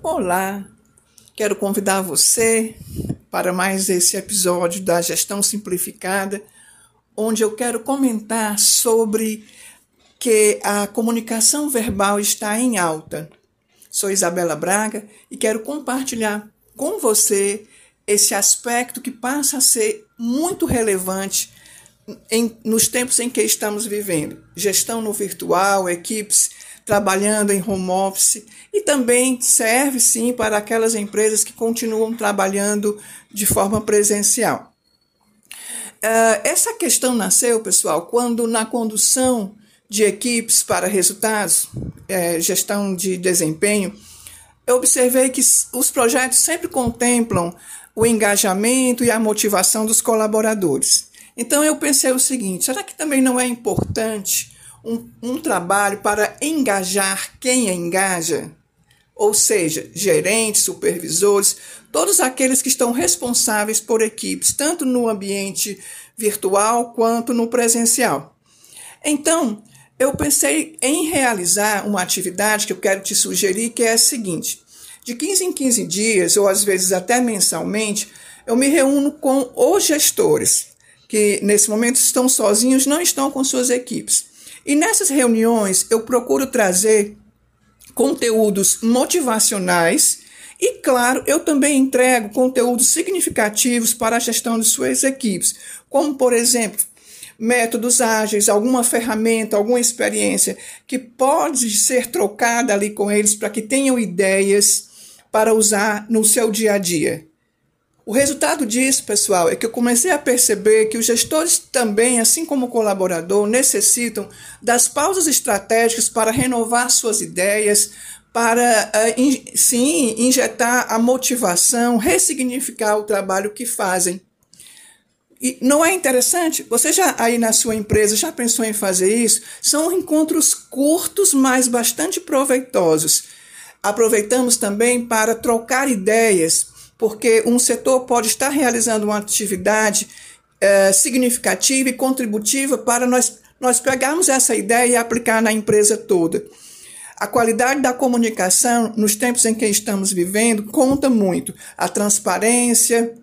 Olá, quero convidar você para mais esse episódio da Gestão Simplificada, onde eu quero comentar sobre que a comunicação verbal está em alta. Sou Isabela Braga e quero compartilhar com você esse aspecto que passa a ser muito relevante em, nos tempos em que estamos vivendo. Gestão no virtual, equipes trabalhando em home office e também serve sim para aquelas empresas que continuam trabalhando de forma presencial. Uh, essa questão nasceu, pessoal, quando na condução de equipes para resultados, é, gestão de desempenho, eu observei que os projetos sempre contemplam o engajamento e a motivação dos colaboradores. Então eu pensei o seguinte: será que também não é importante um, um trabalho para engajar quem engaja? Ou seja, gerentes, supervisores, todos aqueles que estão responsáveis por equipes, tanto no ambiente virtual quanto no presencial. Então, eu pensei em realizar uma atividade que eu quero te sugerir, que é a seguinte: de 15 em 15 dias, ou às vezes até mensalmente, eu me reúno com os gestores, que nesse momento estão sozinhos, não estão com suas equipes. E nessas reuniões eu procuro trazer conteúdos motivacionais e, claro, eu também entrego conteúdos significativos para a gestão de suas equipes, como, por exemplo, métodos ágeis, alguma ferramenta, alguma experiência que pode ser trocada ali com eles para que tenham ideias para usar no seu dia a dia. O resultado disso, pessoal, é que eu comecei a perceber que os gestores também, assim como o colaborador, necessitam das pausas estratégicas para renovar suas ideias, para uh, sim injetar a motivação, ressignificar o trabalho que fazem. E não é interessante? Você já aí na sua empresa já pensou em fazer isso? São encontros curtos, mas bastante proveitosos. Aproveitamos também para trocar ideias porque um setor pode estar realizando uma atividade é, significativa e contributiva para nós, nós pegarmos essa ideia e aplicar na empresa toda. A qualidade da comunicação nos tempos em que estamos vivendo conta muito. A transparência,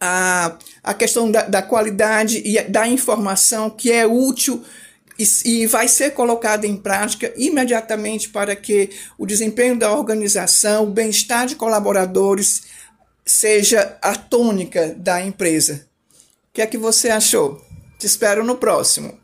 a, a questão da, da qualidade e da informação que é útil e, e, vai ser colocada em prática imediatamente para que o desempenho da organização, o bem-estar de colaboradores seja a tônica da empresa. O que é que você achou? Te espero no próximo.